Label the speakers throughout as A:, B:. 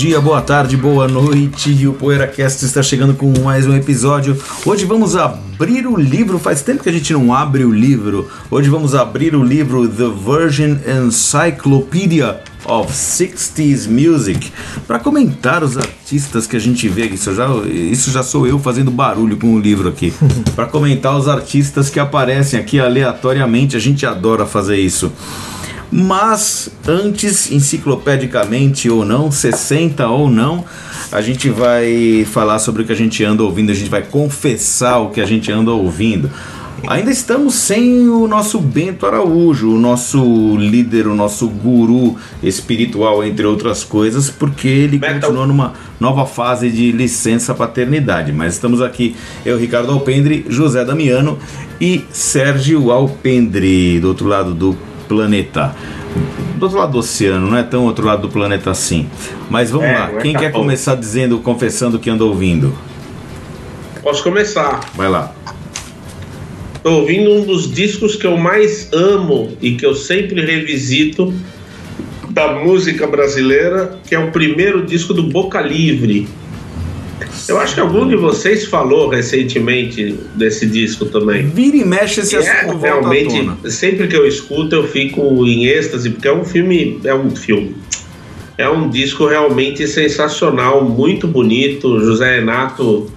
A: dia, boa tarde, boa noite. O PoeiraCast está chegando com mais um episódio. Hoje vamos abrir o livro. Faz tempo que a gente não abre o livro. Hoje vamos abrir o livro The Virgin Encyclopedia of 60s Music para comentar os artistas que a gente vê. Isso já, isso já sou eu fazendo barulho com o livro aqui. para comentar os artistas que aparecem aqui aleatoriamente. A gente adora fazer isso. Mas antes, enciclopedicamente ou não, 60 ou não, a gente vai falar sobre o que a gente anda ouvindo, a gente vai confessar o que a gente anda ouvindo. Ainda estamos sem o nosso Bento Araújo, o nosso líder, o nosso guru espiritual, entre outras coisas, porque ele Metal. continua numa nova fase de licença paternidade. Mas estamos aqui, eu, Ricardo Alpendre, José Damiano e Sérgio Alpendre, do outro lado do planeta. Do outro lado do oceano, não é tão outro lado do planeta assim. Mas vamos é, lá, quem quer começar dizendo, confessando que anda ouvindo?
B: Posso começar.
A: Vai lá.
B: Estou ouvindo um dos discos que eu mais amo e que eu sempre revisito da música brasileira, que é o primeiro disco do Boca Livre, eu acho que algum de vocês falou recentemente desse disco também.
A: Vira e mexe esse
B: assunto. É, realmente, sempre que eu escuto, eu fico em êxtase, porque é um filme. É um filme. É um disco realmente sensacional, muito bonito. José Renato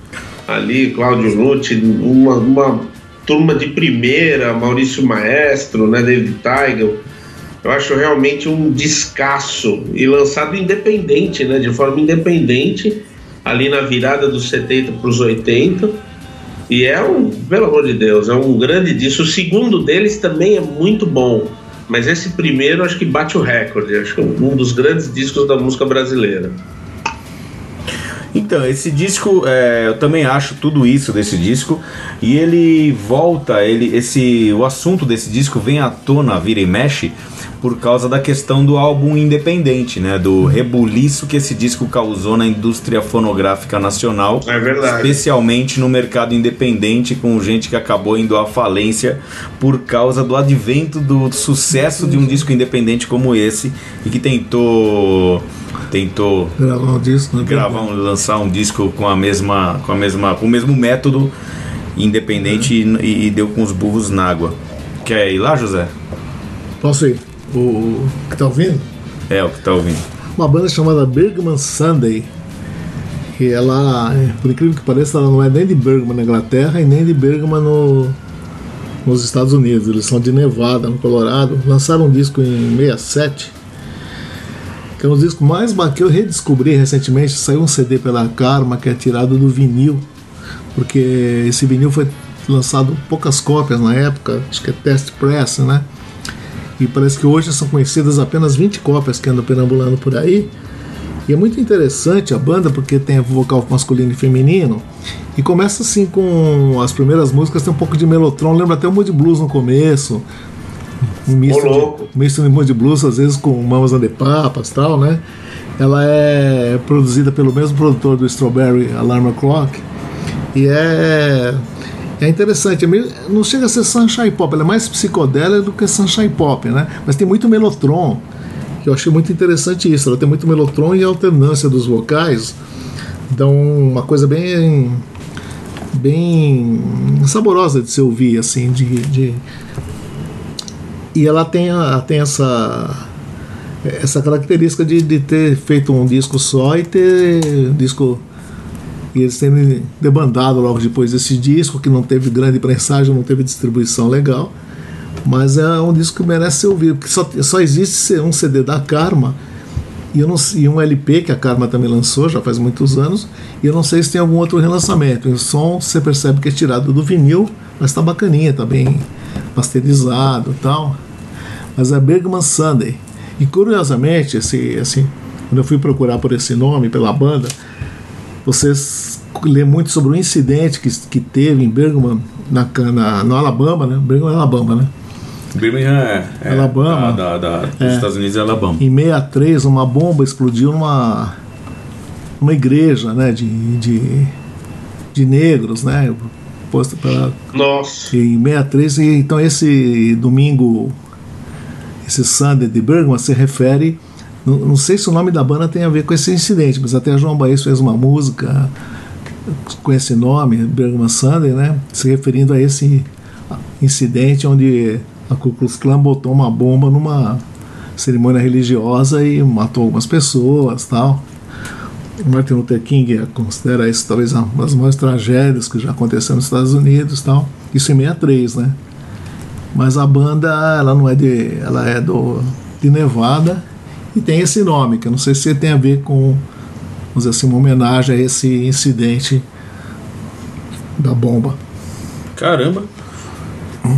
B: ali, Cláudio Nucci, uma, uma turma de primeira, Maurício Maestro, né, David Teigel. Eu acho realmente um descasso e lançado independente, né, de forma independente ali na virada dos 70 para os 80. E é um, pelo amor de Deus, é um grande disco. O segundo deles também é muito bom, mas esse primeiro acho que bate o recorde. Acho que é um dos grandes discos da música brasileira.
A: Então, esse disco, é, eu também acho tudo isso desse disco e ele volta, ele, esse, o assunto desse disco vem à tona, vira e mexe, por causa da questão do álbum independente, né? Do rebuliço que esse disco causou na indústria fonográfica nacional.
B: É verdade.
A: Especialmente no mercado independente, com gente que acabou indo à falência por causa do advento do sucesso de um disco independente como esse e que tentou tentou
C: gravar um disco, né?
A: gravar um, lançar um disco com a mesma com a mesma com o mesmo método independente é. e, e, deu com os burros na água. Quer ir lá, José?
C: Posso ir? O, o que tá ouvindo?
A: É, o que tá ouvindo.
C: Uma banda chamada Bergman Sunday. Que ela, é, por incrível que pareça, ela não é nem de Bergman na Inglaterra e nem de Bergman no, nos Estados Unidos. Eles são de Nevada, no Colorado. Lançaram um disco em 67. Que é um disco mais que eu redescobri recentemente. Saiu um CD pela Karma que é tirado do vinil. Porque esse vinil foi lançado poucas cópias na época, acho que é test press, né? E parece que hoje são conhecidas apenas 20 cópias que andam perambulando por aí. E é muito interessante a banda porque tem vocal masculino e feminino. E começa assim com as primeiras músicas, tem um pouco de melotron, lembra até o mood blues no começo. Um misto, de, um misto de mood blues, às vezes com mamas and the papas tal, né? Ela é produzida pelo mesmo produtor do Strawberry Alarm Clock. E é é interessante, é meio, não chega a ser sunshine pop, ela é mais psicodélica do que sunshine pop, né? Mas tem muito melotron, que eu achei muito interessante isso. Ela tem muito melotron e alternância dos vocais, dão uma coisa bem bem saborosa de se ouvir, assim, de, de... e ela tem, a, tem essa essa característica de, de ter feito um disco só e ter disco e eles terem debandado logo depois desse disco, que não teve grande prensagem, não teve distribuição legal. Mas é um disco que merece ser ouvido, porque só, só existe um CD da Karma e, não, e um LP que a Karma também lançou já faz muitos anos, e eu não sei se tem algum outro relançamento. O som você percebe que é tirado do vinil, mas está bacaninha, está bem masterizado e tal. Mas é Bergman Sunday. E curiosamente, esse, esse, quando eu fui procurar por esse nome, pela banda, vocês lê muito sobre o incidente que, que teve em Birmingham, na, na, no Alabama, né? Birmingham, Alabama, né?
A: Birmingham é, é
C: Alabama.
A: Da, da, da, dos
C: É.
A: Estados Unidos é Alabama.
C: Em 63, uma bomba explodiu numa, numa igreja, né? De, de, de negros, né? Posta pela,
B: Nossa.
C: em 63, e então esse domingo, esse Sunday de Bergman se refere. Não, sei se o nome da banda tem a ver com esse incidente, mas até João Baez fez uma música com esse nome, Bergman Sunday, né? Se referindo a esse incidente onde a Ku Klux Klan botou uma bomba numa cerimônia religiosa e matou algumas pessoas tal. Martin Luther King considera isso talvez uma das maiores tragédias que já aconteceu nos Estados Unidos tal. Isso em 63, né? Mas a banda, ela não é de. Ela é do, de Nevada e tem esse nome, que eu não sei se tem a ver com, vamos dizer assim, uma homenagem a esse incidente da bomba.
A: Caramba!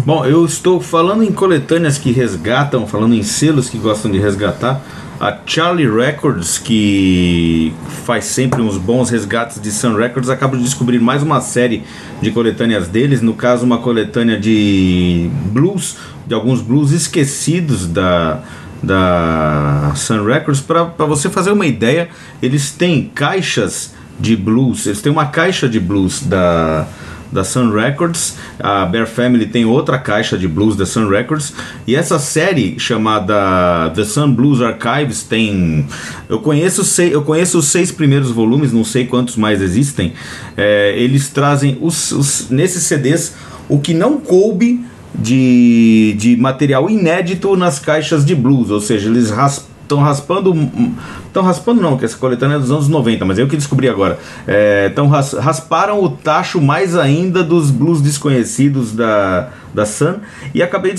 A: Bom, eu estou falando em coletâneas que resgatam, falando em selos que gostam de resgatar. A Charlie Records, que faz sempre uns bons resgates de Sun Records, acaba de descobrir mais uma série de coletâneas deles. No caso, uma coletânea de blues, de alguns blues esquecidos da, da Sun Records. Para você fazer uma ideia, eles têm caixas de blues, eles têm uma caixa de blues da da Sun Records. A Bear Family tem outra caixa de blues da Sun Records. E essa série chamada The Sun Blues Archives tem. Eu conheço, sei, eu conheço os seis primeiros volumes, não sei quantos mais existem. É, eles trazem os, os, nesses CDs o que não coube de, de material inédito nas caixas de blues, ou seja, eles estão raspando. Estão raspando não, que essa coletânea é dos anos 90, mas eu que descobri agora. Então ras, rasparam o tacho mais ainda dos blues desconhecidos da, da Sun e acabei,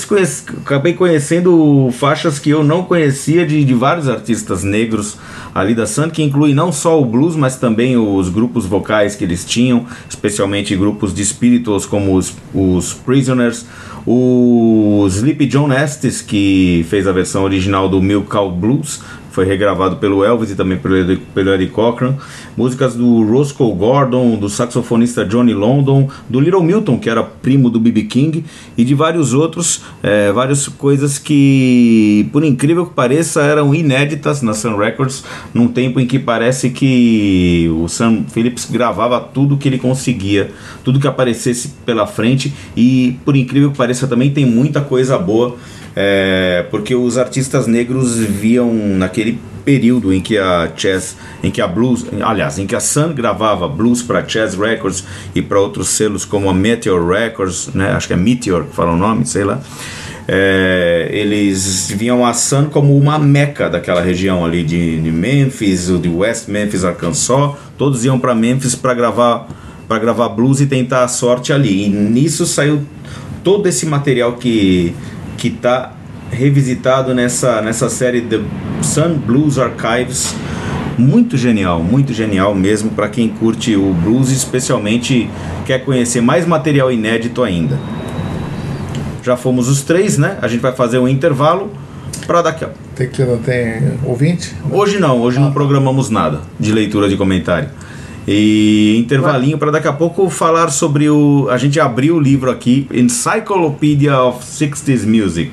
A: acabei conhecendo faixas que eu não conhecia de, de vários artistas negros ali da Sun, que inclui não só o blues, mas também os grupos vocais que eles tinham, especialmente grupos de spirituals como os, os Prisoners, o Sleepy John Estes, que fez a versão original do Milk Cow Blues, foi regravado pelo Elvis e também pelo, Eddie Cochran. Músicas do Roscoe Gordon, do saxofonista Johnny London, do Little Milton, que era primo do B.B. King, e de vários outros, é, várias coisas que, por incrível que pareça, eram inéditas na Sun Records, num tempo em que parece que o Sam Phillips gravava tudo que ele conseguia, tudo que aparecesse pela frente, e por incrível que pareça também tem muita coisa boa é, porque os artistas negros viam naquele período em que a Chess, em que a Blues, aliás, em que a Sun gravava blues para Chess Records e para outros selos como a Meteor Records, né, acho que é Meteor que fala o nome, sei lá. É, eles viam a Sun como uma meca daquela região ali de, de Memphis, de West Memphis, Arkansas. Todos iam para Memphis para gravar para gravar blues e tentar a sorte ali. E nisso saiu todo esse material que que está revisitado nessa, nessa série The Sun Blues Archives. Muito genial, muito genial mesmo para quem curte o blues, especialmente quer conhecer mais material inédito ainda. Já fomos os três, né? A gente vai fazer um intervalo para daqui a
C: Tem que não tem ouvinte?
A: Hoje não, hoje não programamos nada de leitura de comentário. E intervalinho para daqui a pouco falar sobre o. A gente abriu o livro aqui, Encyclopedia of 60s Music.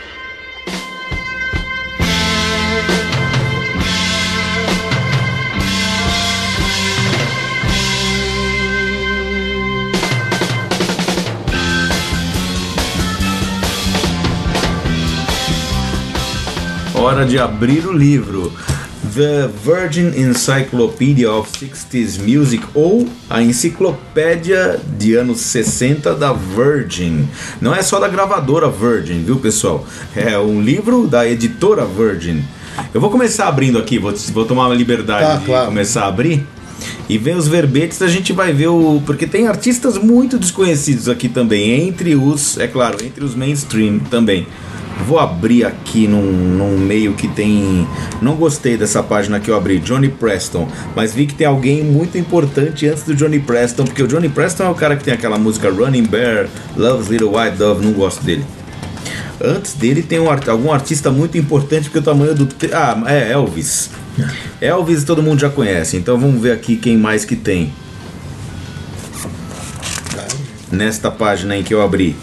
A: Hora de abrir o livro. The Virgin Encyclopedia of 60s Music ou a enciclopédia de anos 60 da Virgin. Não é só da gravadora Virgin, viu pessoal? É um livro da editora Virgin. Eu vou começar abrindo aqui, vou, vou tomar uma liberdade
C: Tá,
A: de
C: claro.
A: começar a abrir. E ver os verbetes, a gente vai ver o. Porque tem artistas muito desconhecidos aqui também, entre os, é claro, entre os mainstream também. Vou abrir aqui num, num meio que tem. Não gostei dessa página que eu abri, Johnny Preston, mas vi que tem alguém muito importante antes do Johnny Preston, porque o Johnny Preston é o cara que tem aquela música Running Bear, Love's Little White Dove, não gosto dele. Antes dele tem um, algum artista muito importante, porque o tamanho do. Ah, é Elvis. Elvis todo mundo já conhece, então vamos ver aqui quem mais que tem. Nesta página em que eu abri.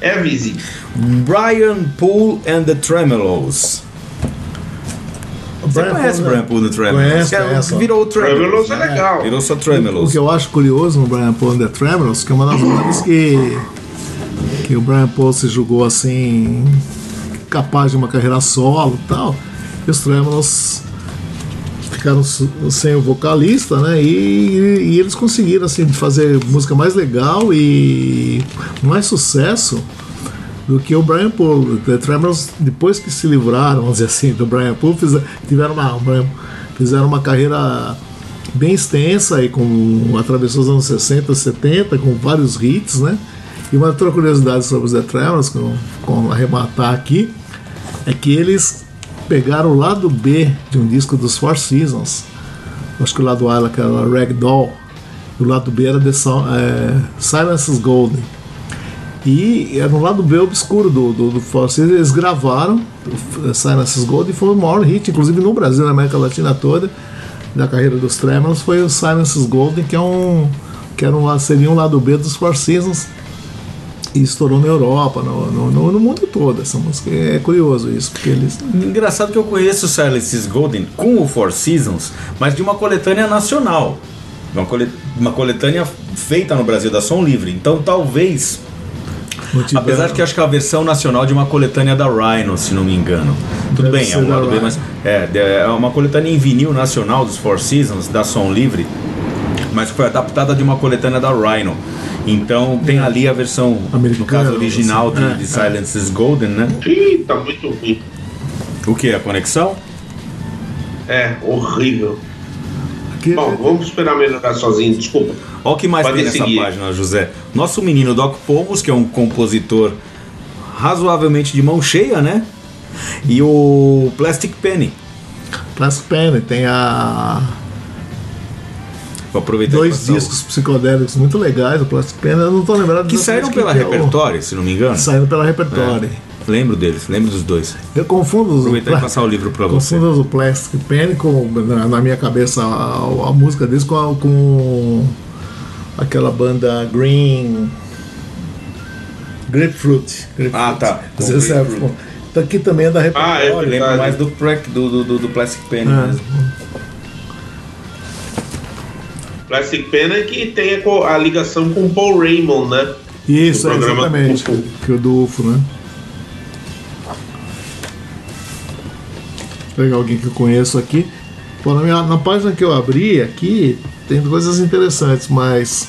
B: É Visi.
A: Brian Poole and the Tremelos. Você
C: Brian
A: conhece o
C: Poole,
A: Brian Poole and the Tremelos?
C: Conheço,
A: Que é-
C: conheço.
A: Virou o Tremelos.
B: Tremelos é
A: né?
B: legal.
A: Virou só
C: O
A: Tremelos.
C: que eu acho curioso no Brian Paul and the Tremors, que é uma das bandas que, que o Brian Paul se julgou assim, capaz de uma carreira solo e tal, e os Tremors ficaram sem o vocalista, né? E, e eles conseguiram assim fazer música mais legal e mais sucesso do que o Brian Paul. The Tremors, depois que se livraram, vamos dizer assim, do Brian Paul, fizeram, tiveram uma, fizeram uma carreira bem extensa e com atravessou os anos 60, 70, com vários hits, né? E uma outra curiosidade sobre os The Tremors, com, com arrematar aqui, é que eles pegaram o lado B de um disco dos Four Seasons. Acho que o lado A era Ragdoll. E o lado B era The é, Silence is Golden. E era um lado B obscuro do, do, do Seasons. Eles gravaram o Silence is Golden e foi o maior hit, inclusive no Brasil, na América Latina toda, da carreira dos Tremors, foi o Silence is Golden, que é um que era um, seria um lado B dos Four Seasons e estourou na Europa, no, no, no- no mundo todo essa música. É curioso isso, porque eles.
A: Engraçado que eu conheço o Silence is Golden com o Four Seasons, mas de uma coletânea nacional. Uma, cole- uma coletânea feita no Brasil, da Som Livre. Então talvez. Apesar de que acho que é a versão nacional de uma coletânea da Rhino, se não me engano. Tudo
C: Deve
A: bem, é um lado B, mas. É, é uma coletânea em vinil nacional dos Four Seasons, da Som Livre, mas foi adaptada de uma coletânea da Rhino. Então tem ali a versão, no
C: Americana,
A: caso original
C: assim.
A: de,
C: É,
A: de
C: é.
A: Silence is Golden, né?
B: Ih, tá muito ruim.
A: O que? A conexão?
B: É, horrível.
C: Que-
B: Bom, vamos esperar melhorar sozinho, desculpa.
A: Olha o que mais
B: Pode
A: tem nessa
B: seguir.
A: página, José. Nosso menino Doc Pomos, que é um compositor razoavelmente de mão cheia, né? E o Plastic Penny.
C: Plastic Penny tem a
A: Vou aproveitar
C: dois
A: o-
C: discos psicodélicos muito legais do Plastic Penny. Eu não tô lembrado
A: que saíram pela
C: que é o-
A: repertório, se não me engano.
C: Saíram pela repertório.
A: Lembro deles, lembro dos dois.
C: Eu confundo os
A: Aproveitar e passar o livro pra você.
C: confundo o Plastic Penny com na, na minha cabeça a, a música deles com, a- com aquela banda Green Grapefruit. Grapefruit.
A: Ah, tá.
C: Você sabe, pô. Então aqui também é da
B: Ah, é
C: repertório.
A: Eu lembro
B: verdade.
A: mais do, track, do, do, do- do Plastic Penny
C: É.
A: mesmo.
B: Plastic Pen é que tem a, a ligação com o Paul Raymond, né?
C: Isso, é, exatamente. Que o do UFO, né? Pegar alguém que eu conheço aqui. Pô, na, minha- na página que eu abri aqui tem coisas interessantes, mas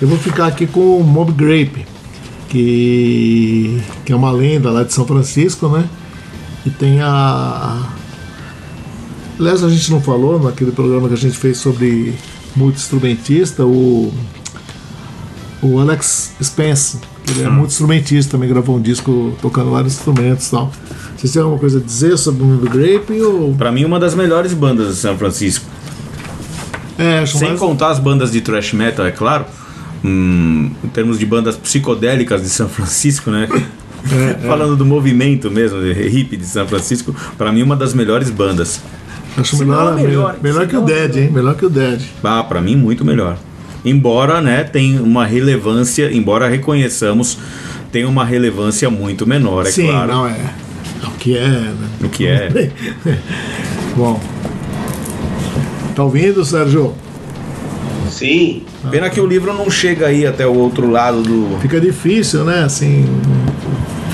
C: eu vou ficar aqui com o Mob Grape, que, que é uma lenda lá de São Francisco, né? E tem a. Aliás, a gente não falou naquele programa que a gente fez sobre multi-instrumentista, o o Alex Spence, ele é muito instrumentista, também gravou um disco tocando vários instrumentos e tal. Vocês têm alguma coisa a dizer sobre o Moby Grape? Ou...
A: Pra mim, uma das melhores bandas de São Francisco.
C: É, acho
A: Sem
C: mais...
A: contar as bandas de thrash metal, é claro. Hum, em termos de bandas psicodélicas de São Francisco, né? Falando do movimento mesmo, de hip de São Francisco, pra mim uma das melhores bandas.
C: acho melhor,
A: melhor,
C: melhor, melhor que o Dead, hein? Melhor que o Dead.
A: Ah, pra mim muito melhor. Embora, né, tem uma relevância, embora reconheçamos, tem uma relevância muito menor, é
C: Sim,
A: claro.
C: não é. O que é, né?
A: O que é.
C: Bom. Tá ouvindo, Sérgio?
B: Sim.
A: Pena que o livro não chega aí até o outro lado do.
C: Fica difícil, né? Assim.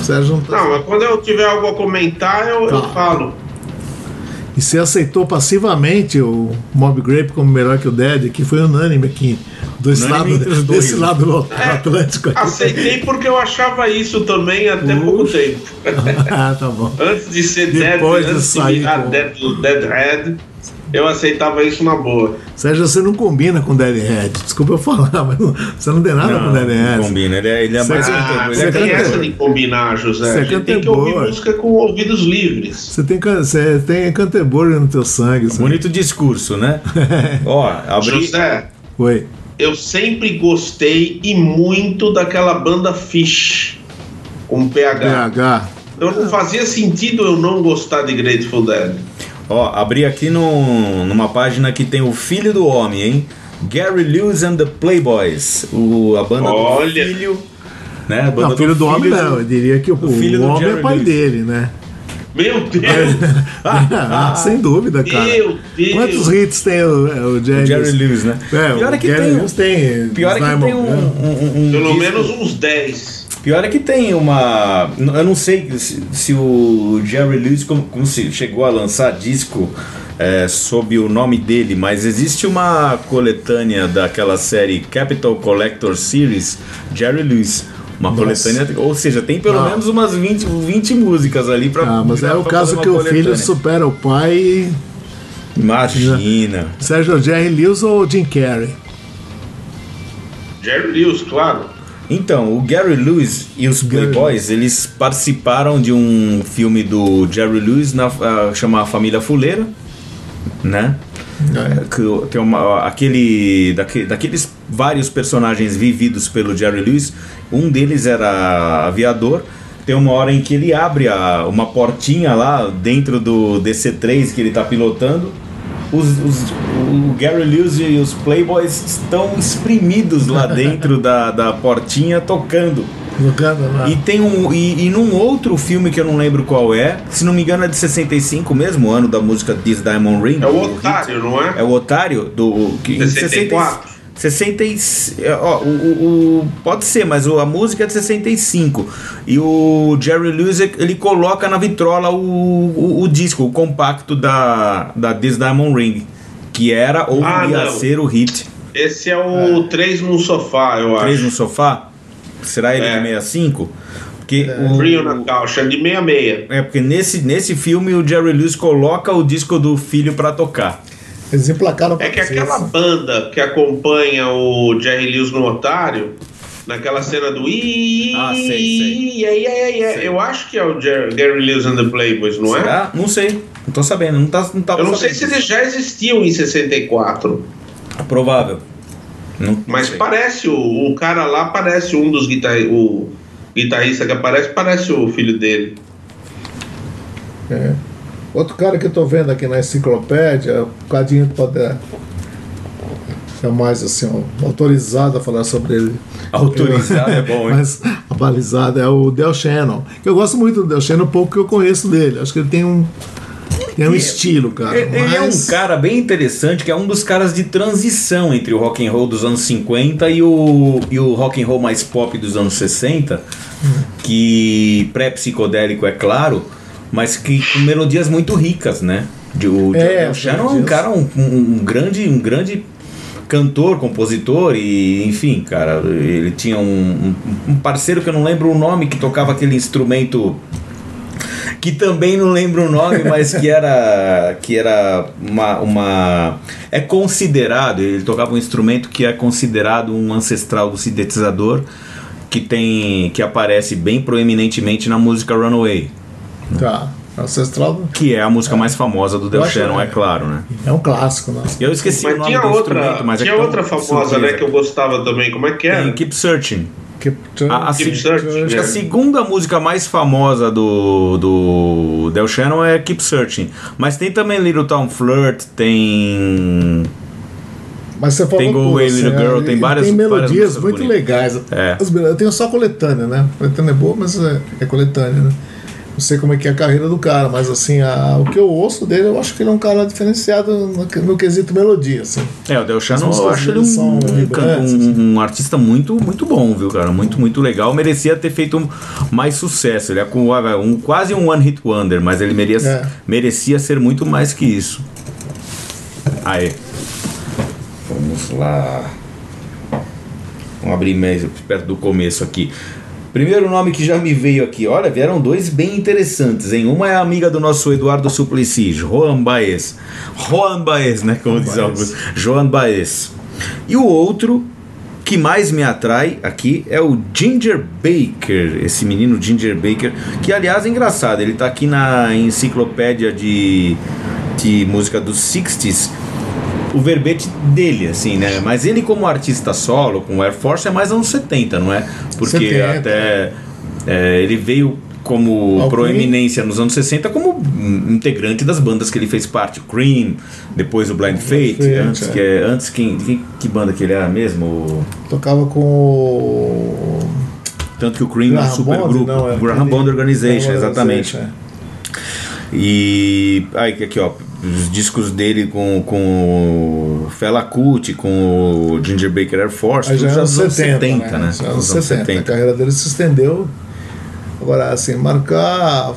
C: O Sérgio não tá.
B: Não, mas quando eu tiver algo a comentar, eu, eu
C: Tá.
B: falo.
C: E você aceitou passivamente o Mob Grape como melhor que o Dead, que foi unânime aqui. Desse
A: Unânime
C: lado, desse
A: né?
C: lado do Atlântico. aqui.
B: Aceitei porque eu achava isso também até pouco tempo.
C: ah, tá bom.
B: Antes de ser
C: Depois
B: Dead,
C: de
B: antes de
C: sair
B: virar
C: com-
B: Dead, Deadhead, eu aceitava isso na boa.
C: Sérgio, você não combina com Deadhead. Desculpa eu falar, mas não- você não tem nada com
A: Não,
C: Deadhead.
A: não combina. Ele é, ele é
C: Você-
A: mais
C: Ah, você
B: não tem essa de combinar, José.
C: você
B: tem que ouvir
C: boa.
B: música com ouvidos livres.
C: Você tem, você tem Canterbury no teu sangue. sabe?
A: Bonito discurso, né? Ó, abri.
B: José,
C: Oi.
B: eu sempre gostei e muito daquela banda Fish com PH.
C: PH.
B: Então não fazia sentido eu não gostar de Grateful Dead.
A: Ó, abri aqui no, numa página que tem o filho do homem, hein? Gary Lewis and the Playboys. O, a banda
B: Olha.
A: do filho. Né? A banda
C: Não, filho do homem não. Eu diria que o,
A: do filho do
C: o homem
A: Jerry
C: é pai
A: Lewis.
C: dele, né?
B: Meu Deus!
C: Ah, sem dúvida, cara.
B: Meu Deus!
C: Quantos hits tem o, é, o Jerry,
A: O Jerry Lewis, né?
C: É,
A: Pior
C: o
A: é que
C: Gary
A: tem.
C: Lewis tem.
A: Pior é que tem um,
C: né?
A: um- um
B: Pelo
A: disco-
B: menos uns 10.
A: Pior é que tem uma. Eu não sei se, se o Jerry Lewis como, como se chegou a lançar disco é, sob o nome dele, mas existe uma coletânea daquela série Capital Collector Series, Jerry Lewis. Uma
C: Nossa.
A: coletânea, ou seja, tem pelo
C: Não.
A: menos umas 20, 20 músicas ali pra.
C: Ah, mas é o caso que o filho
A: coletânea.
C: supera o pai.
A: Imagina.
C: Sérgio Jerry Lewis ou Jim Carrey?
B: Jerry Lewis, claro.
A: Então, o Gary Lewis e os
C: Gary
A: Playboys, eles participaram de um filme do Jerry Lewis na, ah, chama Família Fuleira, né?
C: É.
A: Que tem uma, aquele, daque- daqueles vários personagens vividos pelo Jerry Lewis, um deles era aviador. Tem uma hora em que ele abre a- uma portinha lá dentro do DC-3 que ele está pilotando. Os, os- o Gary Lewis e os Playboys estão espremidos lá dentro da, da portinha tocando. E tem um. E, e num outro filme que eu não lembro qual é, se não me engano é de 65 mesmo, o ano da música This Diamond Ring.
B: É o Otário, não é?
A: é o Otário do. Que, em
B: 64.
A: 60, e- é, ó, o, o- o- pode ser, mas a música é de 65. E o Jerry Lewis ele coloca na vitrola o, o, o disco, o compacto da, da This Diamond Ring. Que era ou
B: Ah,
A: ia
B: não.
A: ser o hit.
B: Esse é o 3 no sofá, eu
A: Três
B: acho.
A: no sofá? Será ele
B: É.
A: de 65? Porque o,
B: Frio na caixa, de 66.
A: É, porque nesse, nesse filme o Jerry Lewis coloca o disco do filho pra tocar.
C: Eles emplacaram
B: É que aquela banda que acompanha o Jerry Lewis no Otário, naquela cena do i
A: Ah, sei, sei.
B: i- ai, ai, ai, ai,
A: Sei.
B: eu acho que é o Jer- Gary Lewis and the Playboys, não é?
A: Será? Não sei. Não tô sabendo. Não, tá, não tava
B: Eu não sei se eles já existiam em 64,
A: Provável. Não, não
B: mas
A: sei.
B: parece o, o cara lá parece um dos guitarristas, o guitarrista que aparece parece o filho dele.
C: É. Outro cara que eu tô vendo aqui na enciclopédia, o Cadinho pode é, é mais assim, ó, autorizado a falar sobre ele.
A: Autorizado é bom, hein?
C: Mas abalizado é o Del Shannon. Eu gosto muito do Del Shannon, pouco que eu conheço dele. Acho que ele tem um, tem um estilo, cara.
A: Ele ele é um
C: mas-
A: cara bem interessante, que é um dos caras de transição entre o rock and roll dos anos 50 e o, e o rock and roll mais pop dos anos 60, que pré-psicodélico é claro, mas que com melodias muito ricas, né? De, o
C: É,
A: John Shannon é um cara, um, um- grande, um grande cantor, compositor e enfim, cara, ele tinha um, um- um parceiro que eu não lembro o nome que tocava aquele instrumento que também não lembro o nome, mas que era que era uma, uma é considerado, ele tocava um instrumento que é considerado um ancestral do sintetizador que tem que aparece bem proeminentemente na música Runaway,
C: Tá. Ancestral
A: que é a música mais famosa do Del Shannon, é claro, né?
C: é um clássico, né?
A: Eu esqueci o
B: Mas
A: nome
B: tinha
A: do
B: outra,
A: instrumento, mas é
B: tinha
A: é
B: outra famosa, né,
A: surpresa.
B: que eu gostava também. Como é que era?
A: Tem Keep Searching.
C: Keep,
A: A, a,
B: Keep
A: se-
B: Searching,
A: acho que
B: é.
A: a segunda música mais famosa do, do Del Shannon é Keep Searching. Mas tem também Little Town Flirt, tem.
C: Mas você falou
A: Tem Go Away, Little Girl,
C: ele
A: tem várias-
C: Tem
A: várias
C: melodias
A: músicas
C: muito
A: bonitas.
C: legais.
A: É.
C: Eu tenho só coletânea, né? Coletânea é boa, mas é, é coletânea, né? Não sei como é que é a carreira do cara, mas assim, a- o que eu ouço dele, eu acho que ele é um cara diferenciado no, no quesito melodia, assim.
A: É, o Del
C: As
A: eu acho ele um,
C: vibrantes,
A: um- um artista muito, muito bom, viu, cara? Muito, muito legal. Merecia ter feito um- mais sucesso. Ele é com um, quase um One Hit Wonder, mas ele merecia,
C: É.
A: merecia ser muito mais que isso. Aê. Vamos lá. Vamos abrir mais perto do começo aqui. Primeiro nome que já me veio aqui. Olha, vieram dois bem interessantes, hein? Uma é a amiga do nosso Eduardo Suplicy, Joan Baez. Joan Baez, né? Como diz alguns. Joan Baez. E o outro que mais me atrai aqui é o Ginger Baker, esse menino Ginger Baker, que aliás é engraçado, ele tá aqui na enciclopédia de, de música dos 60s, o verbete dele, assim, né? Mas ele como artista solo, com Air Force, é mais anos 70, não é? Porque
C: 70.
A: até é, ele veio como
C: Ao
A: proeminência nos anos 60 como integrante das bandas que ele fez parte, o Cream, depois o Blind Fate,
C: Fate,
A: antes,
C: é.
A: que é, antes quem, quem- que banda que ele era mesmo?
C: Tocava com o.
A: Tanto que o Cream é um
C: Graham
A: super
C: Bond,
A: grupo,
C: não, é
A: Graham Bond Organization,
C: Graham
A: exatamente.
C: Organization,
A: E aí aqui ó, os discos dele com, com o Fela Kuti, com o Ginger Baker Air Force,
C: já é anos 70,
A: 70, né?
C: Já é anos
A: Os
C: 70. A carreira dele se estendeu. Agora, assim, marcar o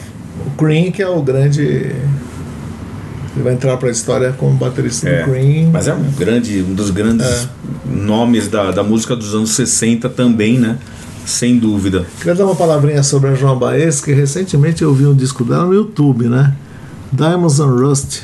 C: Cream, que é o grande. Ele vai entrar para a história como baterista
A: É,
C: do Cream.
A: Mas é um grande, um dos grandes
C: É.
A: nomes da, da música dos anos 60 também, né? Sem dúvida.
C: Queria dar uma palavrinha sobre a Joan Baez, que recentemente eu vi um disco dela no YouTube, né? Diamonds and Rust,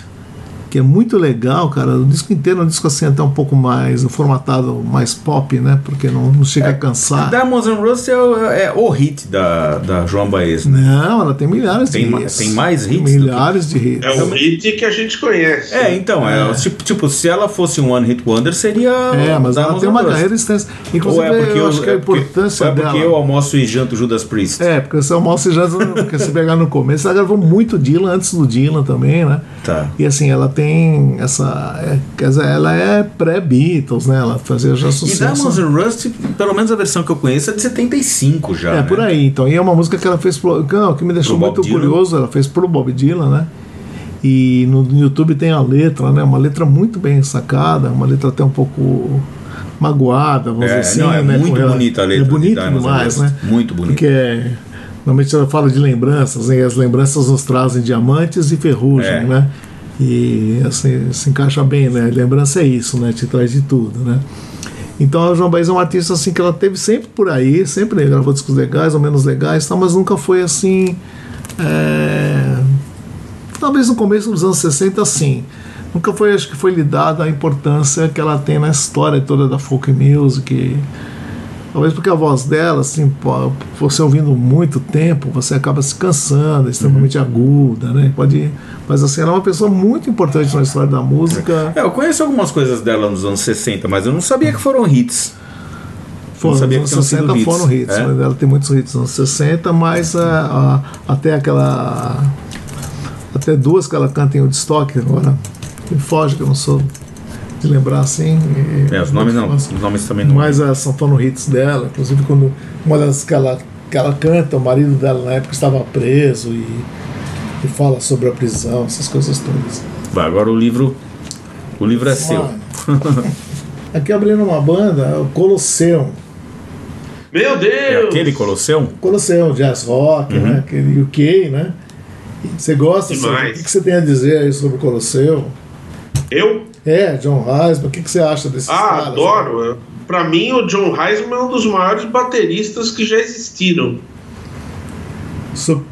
C: que é muito legal, cara. O disco inteiro é um disco assim até um pouco mais, um formatado mais pop, né? Porque não, não chega a cansar.
A: Diamonds and Rust é, o- é o hit da, da Joan Baez, né?
C: Não, ela tem milhares
A: Tem
C: de
A: ma-
C: hits.
A: tem mais hits que-
C: Milhares de hits.
B: É o hit que a gente conhece.
A: É, então, é, tipo, tipo, se ela fosse um One Hit Wonder, seria.
C: É, mas ela
A: Diamonds
C: tem
A: and
C: uma
A: Rust.
C: carreira extensa.
A: Ou
C: Inclusive,
A: é porque
C: eu acho que a
A: é porque-
C: importância
A: ou é porque
C: dela.
A: eu almoço e janto Judas Priest.
C: É, porque você almoça e já porque se pegar no começo, ela gravou muito Dylan antes do Dylan também, né?
A: Tá.
C: E assim, ela tem essa. é, quer dizer, ela é pré-Beatles, né? Ela fazia já
A: E
C: sucesso.
A: Diamonds and Rust, pelo menos a versão que eu conheço, é de 75 já.
C: É,
A: né?
C: por aí. Então, e é uma música que ela fez pro. Não, que me deixou
A: Pro
C: muito curioso, ela fez pro Bob Dylan, né? E no, YouTube tem a letra, né? Uma letra muito bem sacada, uma letra até um pouco magoada, vamos
A: É,
C: dizer assim.
A: não, é
C: né?
A: muito
C: ela-
A: bonita a letra
C: É
A: de
C: bonito
A: Diamonds and
C: demais, né?
A: Muito bonita.
C: Porque é, normalmente ela fala de lembranças, né? e as lembranças nos trazem diamantes e ferrugem,
A: É.
C: né? E assim, se encaixa bem, né? Lembrança é isso, né? Te traz de tudo, né? Então a João Baez é uma artista assim que ela teve sempre por aí, sempre gravou discos legais ou menos legais, tal, mas nunca foi assim. é, Talvez no começo dos anos 60 sim. Nunca foi, acho que foi lhe dada a importância que ela tem na história toda da folk music. Talvez porque a voz dela, assim, você ouvindo muito tempo, você acaba se cansando, é extremamente aguda, né? Pode, mas assim, ela é uma pessoa muito importante na história da música.
A: É, eu conheço algumas coisas dela nos anos 60, mas eu não sabia que foram hits.
C: Foram,
A: sabia
C: nos anos
A: tinham sido
C: 60
A: hits,
C: foram hits,
A: é?
C: ela tem muitos hits nos anos 60, mas ah, ah, até aquela. Até duas que ela canta em Woodstock agora. Me foge que eu não sou de lembrar assim. e-
A: É, os nomes não. Os nomes também não.
C: Mas ah, são foram hits dela, inclusive quando uma das que ela, que ela canta, o marido dela na época estava preso e, e fala sobre a prisão, essas coisas todas.
A: Vai, agora o livro. O livro é seu.
C: Mano. Aqui abrindo uma banda, é o Colosseum.
B: Meu Deus!
A: É aquele Colosseum?
C: Colosseum, jazz rock,
A: Uhum.
C: né? Aquele UK, né? Você gosta? Você, o
B: Demais.
C: que que você tem a dizer aí sobre o Colosseum?
B: Eu?
C: É, John Heisman, o que, que você acha desses
B: Ah,
C: caras?
B: adoro. Pra mim, o John Heisman é um dos maiores bateristas que já existiram.
C: Su-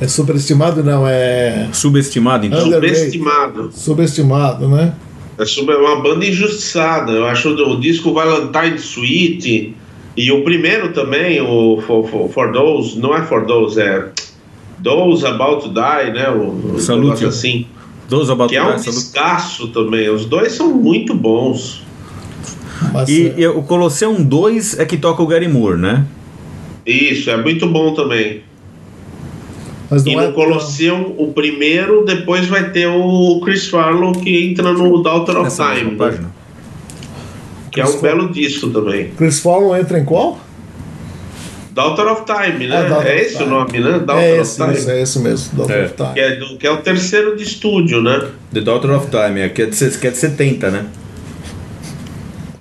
C: é superestimado? Não, é
A: Subestimado, então?
B: Subestimado.
C: subestimado, né?
B: É sub- é uma banda injustiçada. Eu acho o disco Valentine Suite e o primeiro também, o For, For, For Those, não é For Those, é Those About to Die, né? O, o
A: Salute.
B: assim.
A: About
B: Que é um descasso também. Os dois são muito bons.
C: Mas,
A: E,
C: é,
A: e o Colosseum 2 é que toca o Gary Moore, né?
B: Isso, é muito bom também.
C: mas
B: E
C: é
B: no Colosseum, o primeiro, depois vai ter o Chris Farlow que entra no Daughter of Time, né? que é um belo disco também.
C: Chris Farlow entra em qual?
B: Daughter of Time, né?
C: É,
B: É,
C: of
B: esse
C: Time.
B: o nome, né? Daughter
C: É
B: of
C: esse,
B: Time.
C: isso, é esse mesmo, Daughter
A: É.
C: of Time.
B: Que é, do- que é o terceiro de estúdio, né?
A: The Daughter of Time, é, que, é de, que é de 70, né?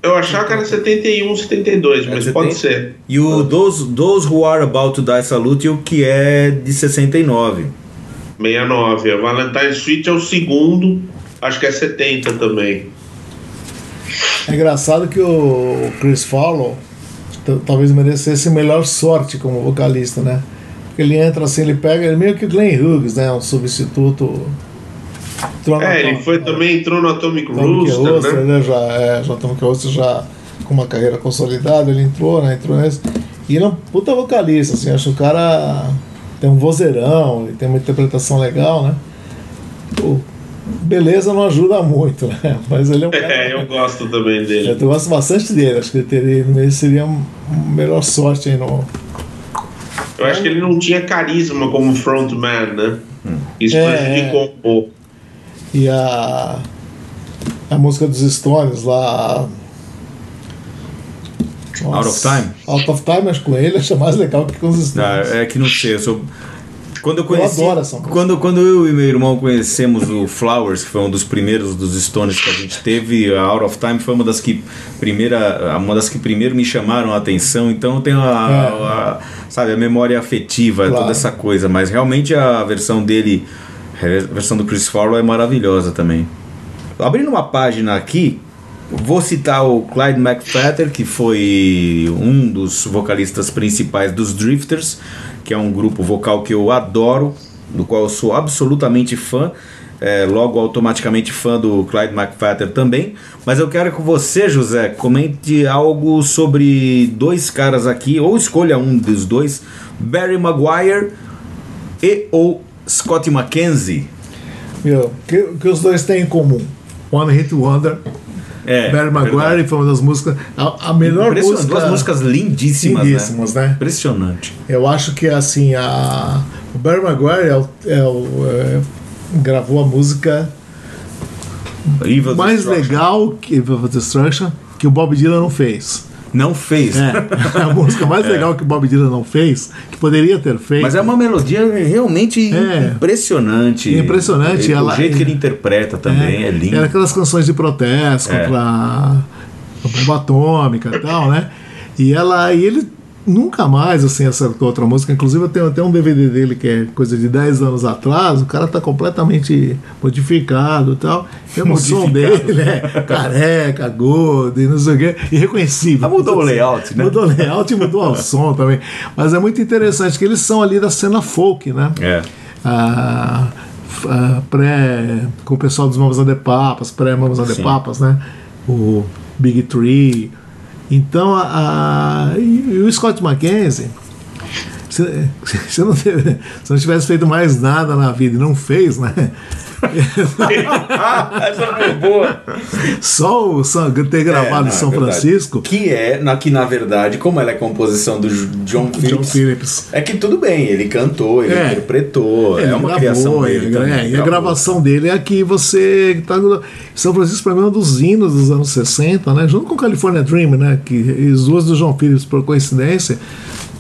B: Eu achava que era 71, 72,
A: É
B: mas
A: de
B: pode
A: 70.
B: ser.
A: E o Those, Those Who Are About to Die Salute You, que é de 69.
B: 69. A Valentine Suite é o segundo, acho que é 70 também.
C: É engraçado que o Chris t- talvez merecesse melhor sorte como vocalista, né? Ele entra assim, ele pega, ele é meio que o Glenn Hughes, né? Um substituto.
B: É, ele foi também, entrou no Atomic
C: Atomic
B: Rooster,
C: Rooster,
B: né?
C: né? Já, é, já Atomic Rooster já com uma carreira consolidada, ele entrou, né? Entrou nesse. E ele é um puta vocalista, assim, acho que o cara tem um vozeirão, ele tem uma interpretação legal, né? Pô, beleza não ajuda muito, né? Mas ele é um cara.
B: É, eu gosto também dele.
C: Eu gosto bastante dele, acho que ele teria, ele seria um, um melhor sorte aí no.
B: Eu acho que ele não tinha carisma como frontman, né? Isso
C: É,
B: prejudicou um pouco.
C: E a. A música dos Stones lá.
A: Out of Time?
C: Out of Time, acho que com ele acho mais legal que com os Stones.
A: Ah, é que não sei, eu sou. Quando eu conheci.
C: adoro essa música.
A: quando, quando eu e meu irmão conhecemos o Flowers, que foi um dos primeiros dos Stones que a gente teve, a Out of Time foi uma das que primeira, uma das que primeiro me chamaram a atenção, então eu tenho a, a- sabe, a memória afetiva,
C: Claro.
A: toda essa coisa, mas realmente a versão dele, a versão do Chris Farlow é maravilhosa também. Abrindo uma página aqui, vou citar o Clyde McFadden, que foi um dos vocalistas principais dos Drifters, que é um grupo vocal que eu adoro, do qual eu sou absolutamente fã. é, logo automaticamente fã do Clyde McFadden também. Mas eu quero que você, José, comente algo sobre dois caras aqui, ou escolha um dos dois: Barry Maguire e ou Scott McKenzie.
C: Meu, que, que os dois têm em comum? One Hit Wonder.
A: É,
C: Barry Maguire foi uma das músicas. A, a melhor música.
A: Duas músicas lindíssimas,
C: lindíssimas,
A: né?
C: né?
A: Impressionante.
C: Eu acho que assim, a, o Barry Maguire é é é, gravou a música
A: Evil
C: mais
A: Destruction.
C: legal que Evil of Destruction que o Bob Dylan não fez.
A: Não fez.
C: É, a música mais legal que o Bob Dylan não fez, que poderia ter feito.
A: Mas é uma melodia realmente
C: É.
A: impressionante.
C: Impressionante,
A: E
C: ela-
A: o jeito que ele interpreta também é, lindo.
C: Era aquelas canções de protesto
A: É.
C: contra a bomba atômica e tal, né? E ela e ele nunca mais assim acertou outra música. Inclusive eu tenho até um DVD dele que é coisa de 10 anos atrás. O cara tá completamente modificado e tal. E o som dele é careca, gordo e não sei o quê. Irreconhecível.
A: Ah, mudou o layout, né?
C: Mudou o layout e mudou o som também. Mas é muito interessante que eles são ali da cena folk, né?
A: É.
C: a, a pré com o pessoal dos Mamas and the Papas, pré Mamas and the
A: Sim.
C: Papas, né? O Big Tree. Então, a, a- e, o Scott McKenzie, se, se, não se não tivesse feito mais nada na vida e não fez, né?
A: Essa foi boa.
C: Só o São, ter gravado
A: não,
C: em São
A: é verdade.
C: Francisco,
A: Que é, na, que na verdade, como ela é composição do John
C: John
A: Phillips,
C: Phillips.
A: é que tudo bem, ele cantou, ele
C: É.
A: interpretou,
C: Ele
A: é uma
C: gravou,
A: criação dele
C: ele-
A: também.
C: é, e a gravação dele é aqui você tá São Francisco para mim é um dos hinos dos anos 60, né? Junto com California Dream, né? Que as duas do João Phillips por coincidência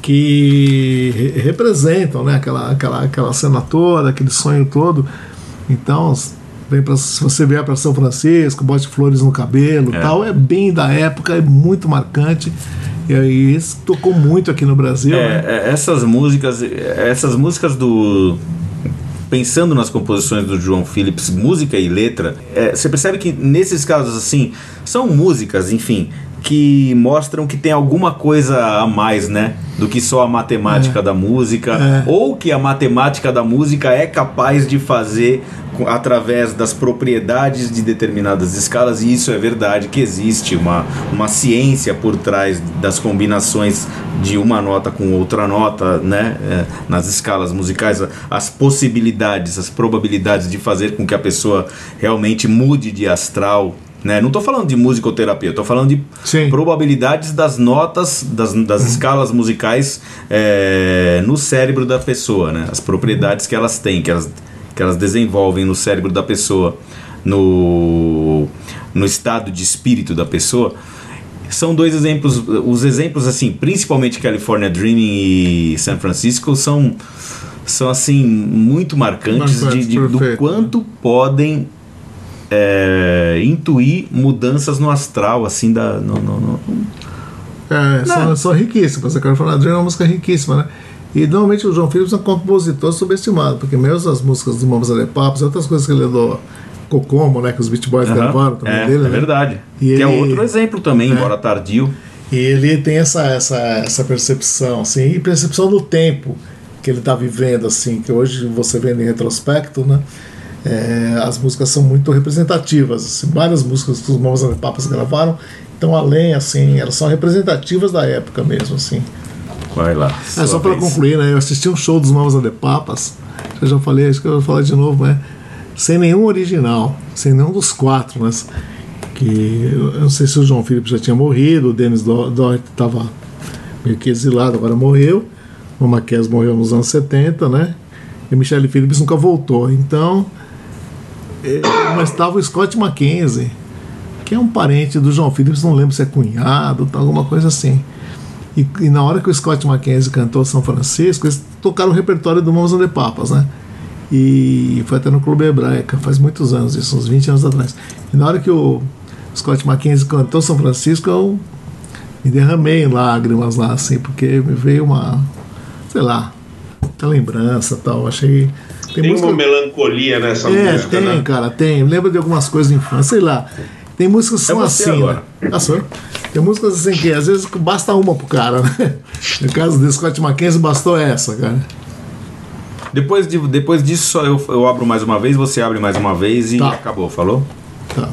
C: que re- representam, né? Aquela aquela aquela cena toda, aquele sonho todo. Então Vem pra, se você vier para São Francisco, bote flores no cabelo
A: É.
C: tal, é bem da época, é muito marcante. E aí isso tocou muito aqui no Brasil. né?
A: É, é, essas músicas, essas músicas do pensando nas composições do João Phillips, música e letra, é, você percebe que nesses casos assim são músicas, enfim, que mostram que tem alguma coisa a mais, né, do que só a matemática da música,
C: É.
A: ou que a matemática da música é capaz de fazer através das propriedades de determinadas escalas, e isso é verdade que existe uma, uma ciência por trás das combinações de uma nota com outra nota, né, é, nas escalas musicais, as possibilidades, as probabilidades de fazer com que a pessoa realmente mude de astral. Né? Não estou falando de musicoterapia, estou falando de
C: Sim.
A: probabilidades das notas, das, das escalas musicais é, no cérebro da pessoa, né? as propriedades que elas têm, que elas, que elas desenvolvem no cérebro da pessoa, no, no estado de espírito da pessoa. são dois exemplos, os exemplos assim, principalmente California Dreaming e San Francisco são são assim muito marcantes de, de- do
C: perfeito.
A: quanto podem é, intuir mudanças no astral assim da no, no- no-
C: É, são, são riquíssimas. A California Dream é uma música riquíssima, né? E normalmente o João Phillips é um compositor subestimado, porque mesmo as músicas do Mamas de Papos, outras coisas que ele é do Cocomo, né? Que os Beach Boys
A: Aham.
C: gravaram também
A: é,
C: dele,
A: é
C: né?
A: verdade.
C: E
A: que é
C: ele-
A: outro exemplo também,
C: É.
A: embora tardio.
C: E ele tem essa, essa, essa percepção, assim, e percepção do tempo que ele está vivendo, assim, que hoje você vê em retrospecto, né? É, as músicas são muito representativas. assim, várias músicas que os Mamas de Papas gravaram, então além, assim, elas são representativas da época mesmo, assim.
A: Vai lá.
C: É, só para concluir, né? Eu assisti um show dos Mamas de Papas. Eu já falei, acho que eu vou falar de novo, né? Sem nenhum original, sem nenhum dos quatro, né? Que eu não sei se o João Felipe já tinha morrido, o Dennis Do- Doherty estava meio que exilado, agora morreu. O Maquez morreu nos anos 70, né? E o Michelle Phillips nunca voltou. Então, mas estava o Scott Mackenzie, que é um parente do João Phillips, não lembro se é cunhado, alguma coisa assim. E, e na hora que o Scott Mackenzie cantou São Francisco, eles tocaram o repertório do Mãos de Papas, né? E foi até no Clube Hebraica, faz muitos anos, isso, uns 20 anos atrás. E na hora que o Scott Mackenzie cantou São Francisco, eu me derramei em lágrimas lá, assim, porque me veio uma, sei lá, muita lembrança tal. Achei.
B: Tem uma melancolia nessa
C: É,
B: música,
C: tem,
B: né?
C: cara, tem. Lembra de algumas coisas de infância, sei lá. Tem músicas que
A: É
C: são
A: você
C: assim,
A: agora.
C: né? Ah, sou? Tem músicas assim que às vezes basta uma pro cara, né? No caso do Scott Mackenzie, bastou essa, cara.
A: Depois, de, depois disso, só eu, eu abro mais uma vez, você abre mais uma vez e
C: Tá.
A: acabou, falou?
C: Tá.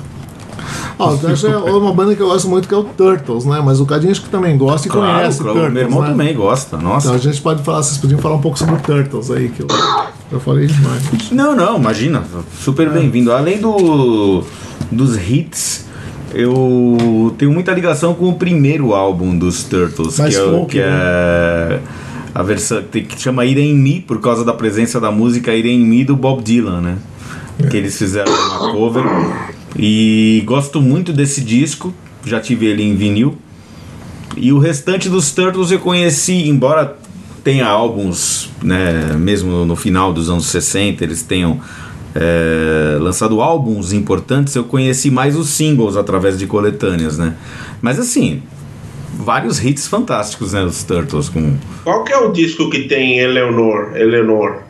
C: Ó, que é uma banda que eu gosto muito que é o Turtles, né? Mas o Cadinho acho que também gosta e conhece
A: claro,
C: Turtles.
A: meu irmão
C: né?
A: também gosta, nossa.
C: Então a gente pode falar, vocês podiam falar um pouco sobre o Turtles aí, que eu, eu falei demais.
A: Não, não, imagina, super bem-vindo. Além do, dos hits, eu tenho muita ligação com o primeiro álbum dos Turtles,
C: Mais
A: que é,
C: folk,
A: que é a versão que chama It Ain't Me, por causa da presença da música It Ain't Me do Bob Dylan, né? Que eles fizeram uma cover. E gosto muito desse disco, já tive ele em vinil. E o restante dos Turtles eu conheci, embora tenha álbuns, né, mesmo no final dos anos 60, eles tenham é, lançado álbuns importantes, eu conheci mais os singles através de coletâneas, né? Mas assim, vários hits fantásticos, né, dos Turtles com
B: Qual que é o disco que tem Eleanor? Eleanor?